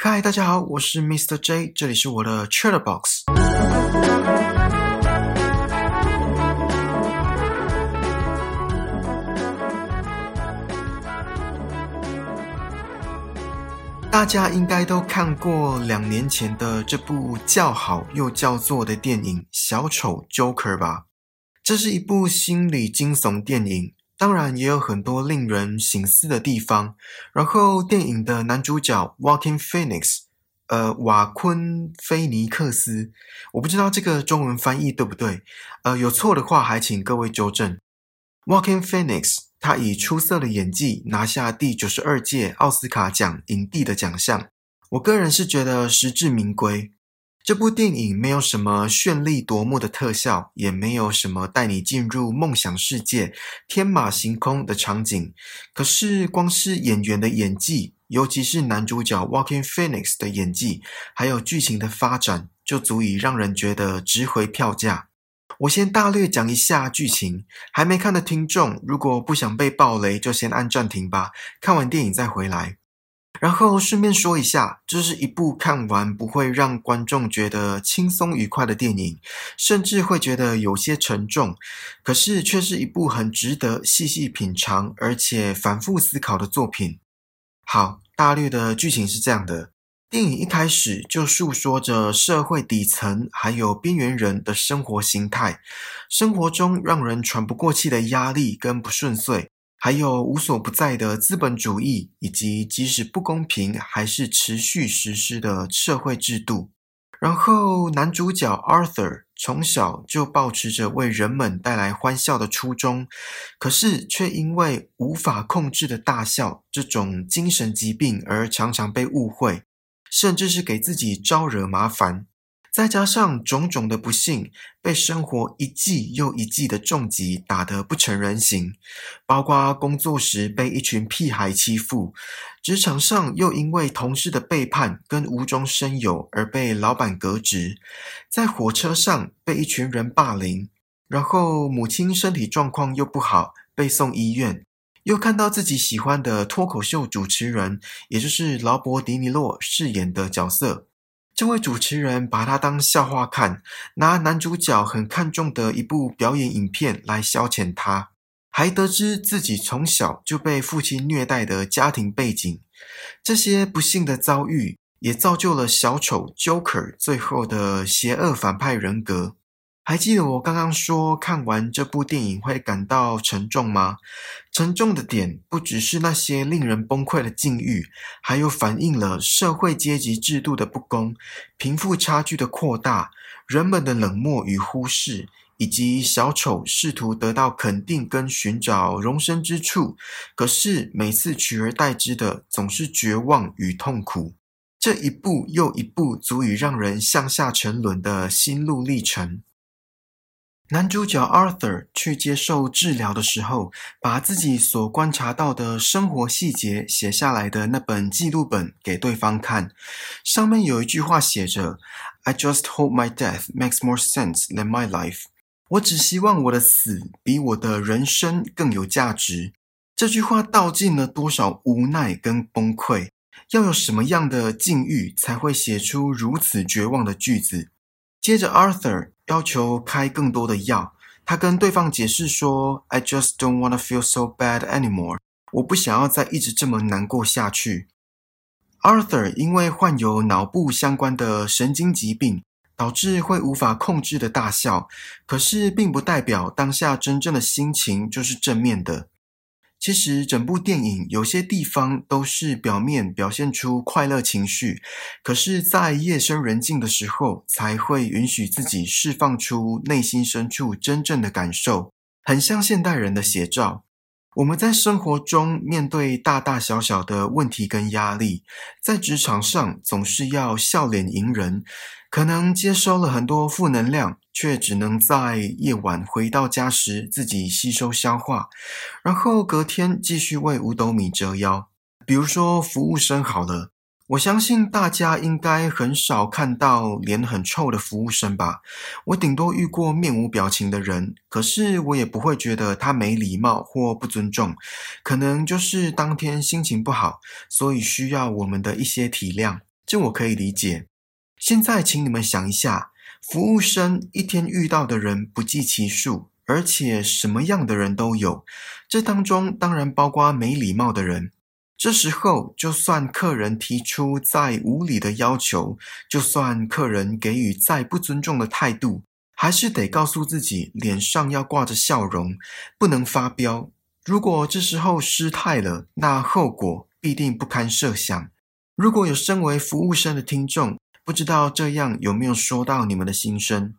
嗨，大家好，我是 Mr. J，这里是我的 Chatterbox。大家应该都看过两年前的这部叫好又叫座的电影《小丑 Joker》吧？这是一部心理惊悚电影。当然也有很多令人醒思的地方。然后电影的男主角 Walking Phoenix，呃，瓦昆菲尼克斯，我不知道这个中文翻译对不对，呃，有错的话还请各位纠正。Walking Phoenix，他以出色的演技拿下第九十二届奥斯卡奖影帝的奖项，我个人是觉得实至名归。这部电影没有什么绚丽夺目的特效，也没有什么带你进入梦想世界、天马行空的场景。可是，光是演员的演技，尤其是男主角 Walking Phoenix 的演技，还有剧情的发展，就足以让人觉得值回票价。我先大略讲一下剧情，还没看的听众，如果不想被暴雷，就先按暂停吧，看完电影再回来。然后顺便说一下，这是一部看完不会让观众觉得轻松愉快的电影，甚至会觉得有些沉重。可是却是一部很值得细细品尝，而且反复思考的作品。好，大略的剧情是这样的：电影一开始就诉说着社会底层还有边缘人的生活形态，生活中让人喘不过气的压力跟不顺遂。还有无所不在的资本主义，以及即使不公平还是持续实施的社会制度。然后男主角 Arthur 从小就保持着为人们带来欢笑的初衷，可是却因为无法控制的大笑这种精神疾病而常常被误会，甚至是给自己招惹麻烦。再加上种种的不幸，被生活一季又一季的重击打得不成人形，包括工作时被一群屁孩欺负，职场上又因为同事的背叛跟无中生有而被老板革职，在火车上被一群人霸凌，然后母亲身体状况又不好被送医院，又看到自己喜欢的脱口秀主持人，也就是劳勃迪尼洛饰演的角色。这位主持人把他当笑话看，拿男主角很看重的一部表演影片来消遣他，还得知自己从小就被父亲虐待的家庭背景，这些不幸的遭遇也造就了小丑 Joker 最后的邪恶反派人格。还记得我刚刚说看完这部电影会感到沉重吗？沉重的点不只是那些令人崩溃的境遇，还有反映了社会阶级制度的不公、贫富差距的扩大、人们的冷漠与忽视，以及小丑试图得到肯定跟寻找容身之处，可是每次取而代之的总是绝望与痛苦。这一步又一步，足以让人向下沉沦的心路历程。男主角 Arthur 去接受治疗的时候，把自己所观察到的生活细节写下来的那本记录本给对方看。上面有一句话写着：“I just hope my death makes more sense than my life。”我只希望我的死比我的人生更有价值。这句话道尽了多少无奈跟崩溃？要有什么样的境遇才会写出如此绝望的句子？接着，Arthur 要求开更多的药。他跟对方解释说：“I just don't want to feel so bad anymore。我不想要再一直这么难过下去。” Arthur 因为患有脑部相关的神经疾病，导致会无法控制的大笑。可是，并不代表当下真正的心情就是正面的。其实整部电影有些地方都是表面表现出快乐情绪，可是，在夜深人静的时候，才会允许自己释放出内心深处真正的感受，很像现代人的写照。我们在生活中面对大大小小的问题跟压力，在职场上总是要笑脸迎人，可能接收了很多负能量。却只能在夜晚回到家时自己吸收消化，然后隔天继续为五斗米折腰。比如说服务生好了，我相信大家应该很少看到脸很臭的服务生吧？我顶多遇过面无表情的人，可是我也不会觉得他没礼貌或不尊重，可能就是当天心情不好，所以需要我们的一些体谅。这我可以理解。现在，请你们想一下，服务生一天遇到的人不计其数，而且什么样的人都有，这当中当然包括没礼貌的人。这时候，就算客人提出再无理的要求，就算客人给予再不尊重的态度，还是得告诉自己，脸上要挂着笑容，不能发飙。如果这时候失态了，那后果必定不堪设想。如果有身为服务生的听众，不知道这样有没有说到你们的心声？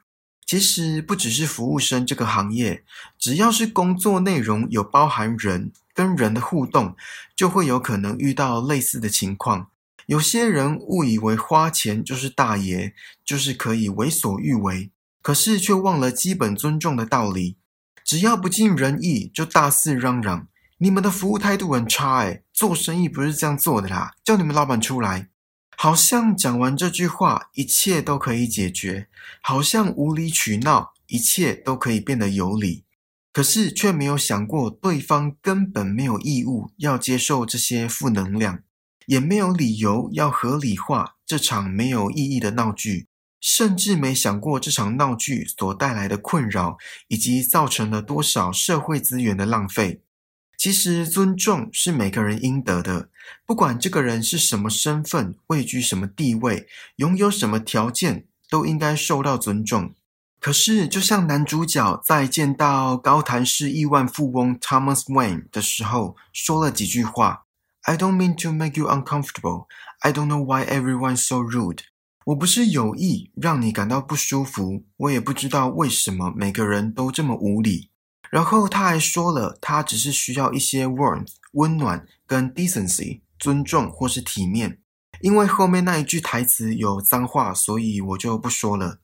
其实不只是服务生这个行业，只要是工作内容有包含人。跟人的互动，就会有可能遇到类似的情况。有些人误以为花钱就是大爷，就是可以为所欲为，可是却忘了基本尊重的道理。只要不尽人意，就大肆嚷嚷，你们的服务态度很差，哎，做生意不是这样做的啦！叫你们老板出来。好像讲完这句话，一切都可以解决；好像无理取闹，一切都可以变得有理。可是却没有想过，对方根本没有义务要接受这些负能量，也没有理由要合理化这场没有意义的闹剧，甚至没想过这场闹剧所带来的困扰，以及造成了多少社会资源的浪费。其实，尊重是每个人应得的，不管这个人是什么身份、位居什么地位、拥有什么条件，都应该受到尊重。可是，就像男主角在见到高谭市亿万富翁 Thomas Wayne 的时候，说了几句话：“I don't mean to make you uncomfortable. I don't know why everyone's so rude.” 我不是有意让你感到不舒服，我也不知道为什么每个人都这么无理。然后他还说了，他只是需要一些 warmth 温暖跟 decency 尊重或是体面。因为后面那一句台词有脏话，所以我就不说了。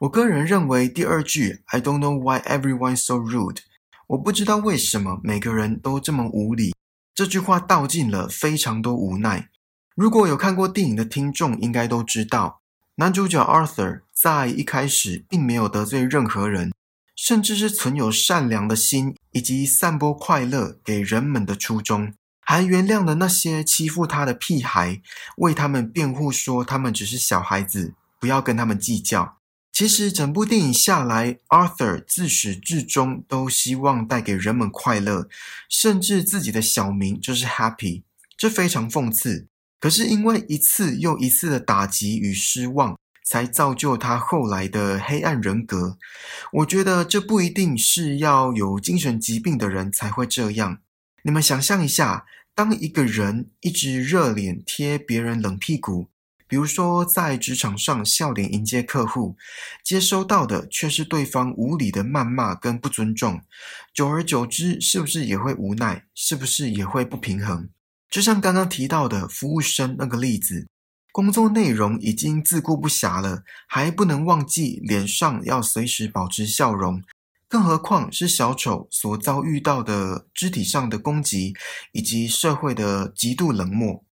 我个人认为第二句 "I don't know why everyone's so rude"，我不知道为什么每个人都这么无理。这句话道尽了非常多无奈。如果有看过电影的听众，应该都知道，男主角 Arthur 在一开始并没有得罪任何人，甚至是存有善良的心以及散播快乐给人们的初衷，还原谅了那些欺负他的屁孩，为他们辩护说他们只是小孩子，不要跟他们计较。其实整部电影下来，Arthur 自始至终都希望带给人们快乐，甚至自己的小名就是 Happy，这非常讽刺。可是因为一次又一次的打击与失望，才造就他后来的黑暗人格。我觉得这不一定是要有精神疾病的人才会这样。你们想象一下，当一个人一直热脸贴别人冷屁股。比如说，在职场上笑脸迎接客户，接收到的却是对方无理的谩骂跟不尊重，久而久之，是不是也会无奈？是不是也会不平衡？就像刚刚提到的服务生那个例子，工作内容已经自顾不暇了，还不能忘记脸上要随时保持笑容，更何况是小丑所遭遇到的肢体上的攻击，以及社会的极度冷漠。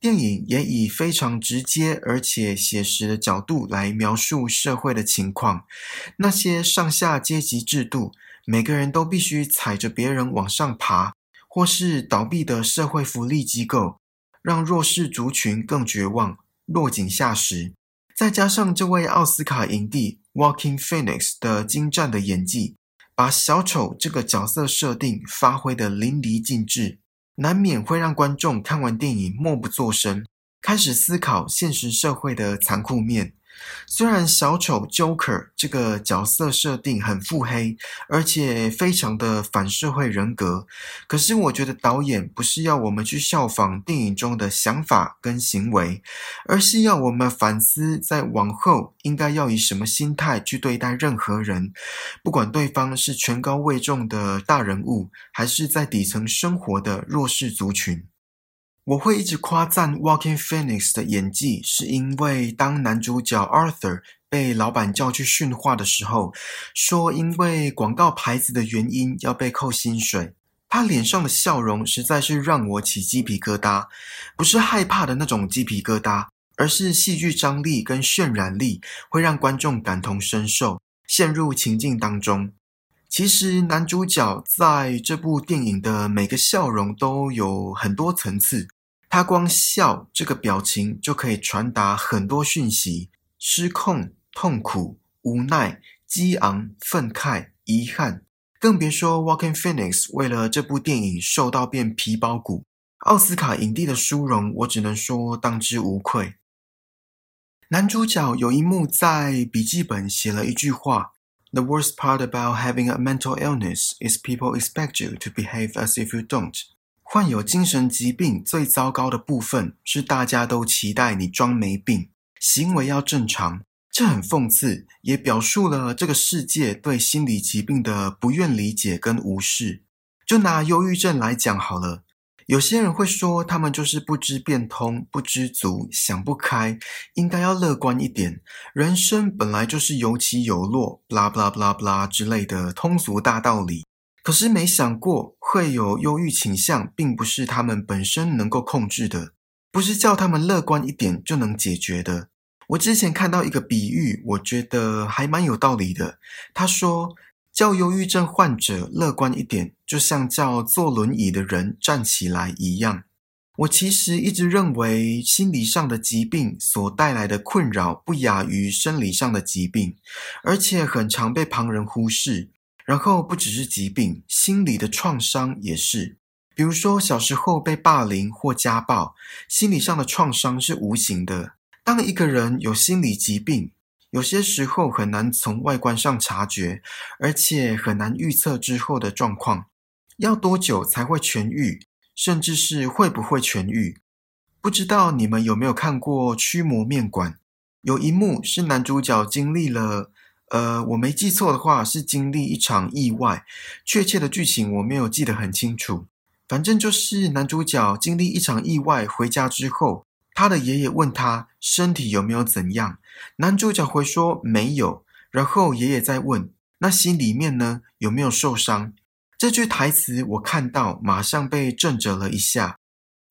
电影也以非常直接而且写实的角度来描述社会的情况，那些上下阶级制度，每个人都必须踩着别人往上爬，或是倒闭的社会福利机构，让弱势族群更绝望，落井下石。再加上这位奥斯卡影帝 Walking Phoenix 的精湛的演技，把小丑这个角色设定发挥得淋漓尽致。难免会让观众看完电影默不作声，开始思考现实社会的残酷面。虽然小丑 Joker 这个角色设定很腹黑，而且非常的反社会人格，可是我觉得导演不是要我们去效仿电影中的想法跟行为，而是要我们反思，在往后应该要以什么心态去对待任何人，不管对方是权高位重的大人物，还是在底层生活的弱势族群。我会一直夸赞 Walking Phoenix 的演技，是因为当男主角 Arthur 被老板叫去训话的时候，说因为广告牌子的原因要被扣薪水，他脸上的笑容实在是让我起鸡皮疙瘩，不是害怕的那种鸡皮疙瘩，而是戏剧张力跟渲染力会让观众感同身受，陷入情境当中。其实男主角在这部电影的每个笑容都有很多层次。他光笑这个表情就可以传达很多讯息：失控、痛苦、无奈、激昂、愤慨、遗憾。更别说 Walking Phoenix 为了这部电影瘦到变皮包骨，奥斯卡影帝的殊荣，我只能说当之无愧。男主角有一幕在笔记本写了一句话：“The worst part about having a mental illness is people expect you to behave as if you don't。”患有精神疾病最糟糕的部分是大家都期待你装没病，行为要正常。这很讽刺，也表述了这个世界对心理疾病的不愿理解跟无视。就拿忧郁症来讲好了。有些人会说，他们就是不知变通、不知足、想不开，应该要乐观一点。人生本来就是有起有落，blah blah blah blah 之类的通俗大道理。可是没想过，会有忧郁倾向，并不是他们本身能够控制的，不是叫他们乐观一点就能解决的。我之前看到一个比喻，我觉得还蛮有道理的。他说。叫忧郁症患者乐观一点，就像叫坐轮椅的人站起来一样。我其实一直认为，心理上的疾病所带来的困扰不亚于生理上的疾病，而且很常被旁人忽视。然后不只是疾病，心理的创伤也是。比如说小时候被霸凌或家暴，心理上的创伤是无形的。当一个人有心理疾病，有些时候很难从外观上察觉，而且很难预测之后的状况，要多久才会痊愈，甚至是会不会痊愈？不知道你们有没有看过《驱魔面馆》？有一幕是男主角经历了，呃，我没记错的话是经历一场意外，确切的剧情我没有记得很清楚，反正就是男主角经历一场意外回家之后。他的爷爷问他身体有没有怎样，男主角回说没有。然后爷爷再问，那心里面呢有没有受伤？这句台词我看到，马上被震着了一下。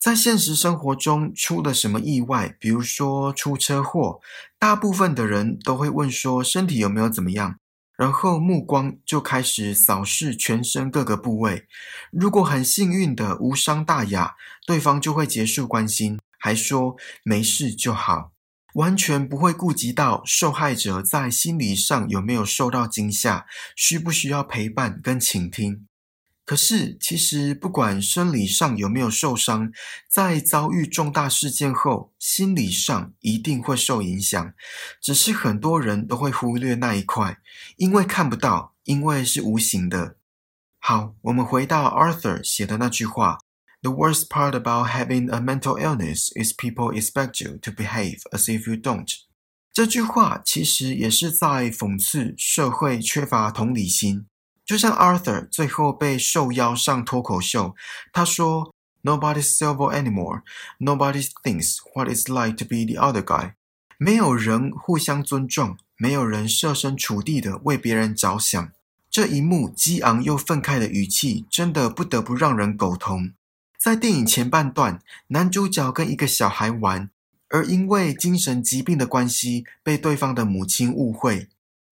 在现实生活中出了什么意外，比如说出车祸，大部分的人都会问说身体有没有怎么样，然后目光就开始扫视全身各个部位。如果很幸运的无伤大雅，对方就会结束关心。还说没事就好，完全不会顾及到受害者在心理上有没有受到惊吓，需不需要陪伴跟倾听。可是，其实不管生理上有没有受伤，在遭遇重大事件后，心理上一定会受影响。只是很多人都会忽略那一块，因为看不到，因为是无形的。好，我们回到 Arthur 写的那句话。The worst part about having a mental illness is people expect you to behave as if you don't。这句话其实也是在讽刺社会缺乏同理心。就像 Arthur 最后被受邀上脱口秀，他说：“Nobody's civil anymore. Nobody thinks what it's like to be the other guy。”没有人互相尊重，没有人设身处地的为别人着想。这一幕激昂又愤慨的语气，真的不得不让人苟同。在电影前半段，男主角跟一个小孩玩，而因为精神疾病的关系，被对方的母亲误会。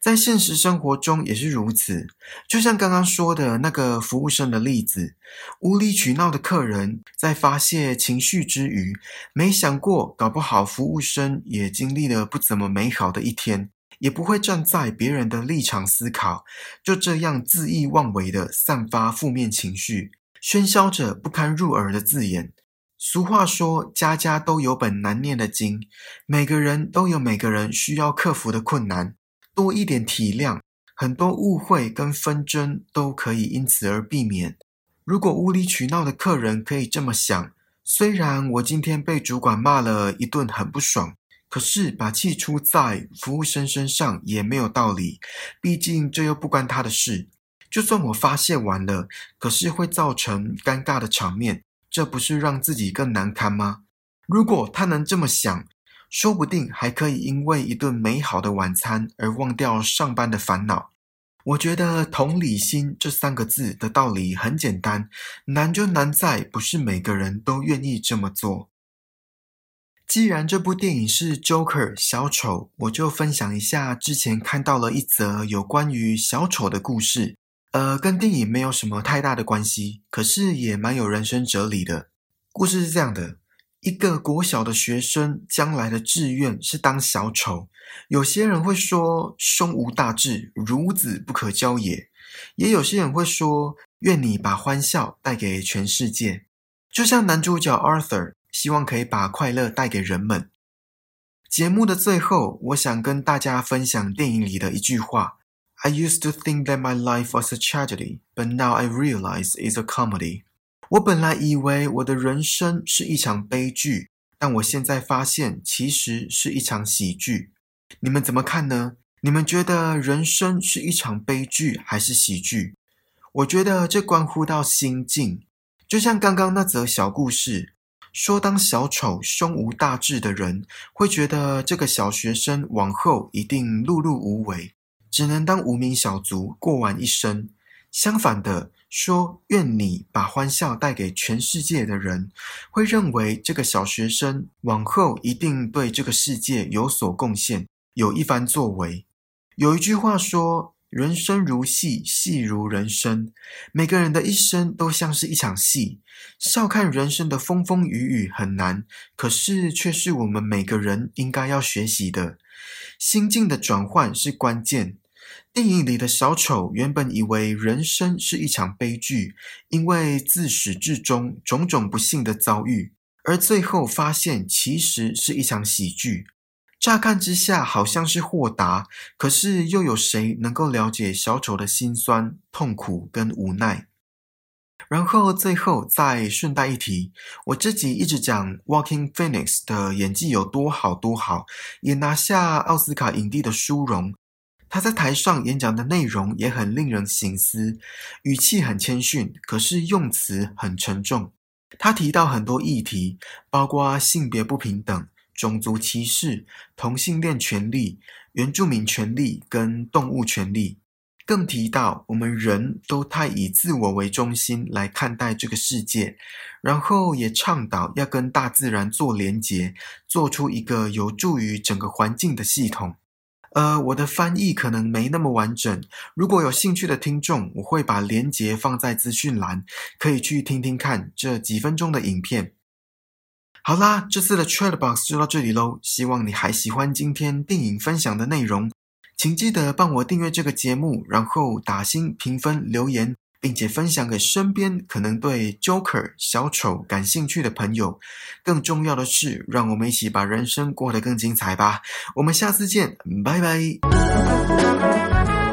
在现实生活中也是如此，就像刚刚说的那个服务生的例子，无理取闹的客人在发泄情绪之余，没想过搞不好服务生也经历了不怎么美好的一天，也不会站在别人的立场思考，就这样恣意妄为的散发负面情绪。喧嚣着不堪入耳的字眼。俗话说：“家家都有本难念的经。”每个人都有每个人需要克服的困难。多一点体谅，很多误会跟纷争都可以因此而避免。如果无理取闹的客人可以这么想：虽然我今天被主管骂了一顿，很不爽，可是把气出在服务生身上也没有道理。毕竟这又不关他的事。就算我发泄完了，可是会造成尴尬的场面，这不是让自己更难堪吗？如果他能这么想，说不定还可以因为一顿美好的晚餐而忘掉上班的烦恼。我觉得同理心这三个字的道理很简单，难就难在不是每个人都愿意这么做。既然这部电影是 Joker 小丑，我就分享一下之前看到了一则有关于小丑的故事。呃，跟电影没有什么太大的关系，可是也蛮有人生哲理的。故事是这样的：一个国小的学生将来的志愿是当小丑。有些人会说“胸无大志，孺子不可教也”，也有些人会说“愿你把欢笑带给全世界”。就像男主角 Arthur 希望可以把快乐带给人们。节目的最后，我想跟大家分享电影里的一句话：“I used to think that my life was a tragedy, but now I realize it's a comedy。”我本来以为我的人生是一场悲剧，但我现在发现其实是一场喜剧。你们怎么看呢？你们觉得人生是一场悲剧还是喜剧？我觉得这关乎到心境。就像刚刚那则小故事，说当小丑、胸无大志的人会觉得这个小学生往后一定碌碌无为，只能当无名小卒过完一生。相反的，说愿你把欢笑带给全世界的人，会认为这个小学生往后一定对这个世界有所贡献，有一番作为。有一句话说：“人生如戏，戏如人生。”每个人的一生都像是一场戏。笑看人生的风风雨雨很难，可是却是我们每个人应该要学习的。心境的转换是关键。电影里的小丑原本以为人生是一场悲剧，因为自始至终种种不幸的遭遇，而最后发现其实是一场喜剧。乍看之下好像是豁达，可是又有谁能够了解小丑的辛酸、痛苦跟无奈？然后最后再顺带一提，我自己一直讲 Walking Phoenix 的演技有多好多好，也拿下奥斯卡影帝的殊荣。他在台上演讲的内容也很令人省思，语气很谦逊，可是用词很沉重。他提到很多议题，包括性别不平等、种族歧视、同性恋权利、原住民权利跟动物权利，更提到我们人都太以自我为中心来看待这个世界，然后也倡导要跟大自然做连结，做出一个有助于整个环境的系统。呃，我的翻译可能没那么完整。如果有兴趣的听众，我会把链接放在资讯栏，可以去听听看这几分钟的影片。好啦，这次的 Trade Box 就到这里喽。希望你还喜欢今天电影分享的内容，请记得帮我订阅这个节目，然后打星评分留言。并且分享给身边可能对 Joker 小丑感兴趣的朋友。更重要的是，让我们一起把人生过得更精彩吧！我们下次见，拜拜。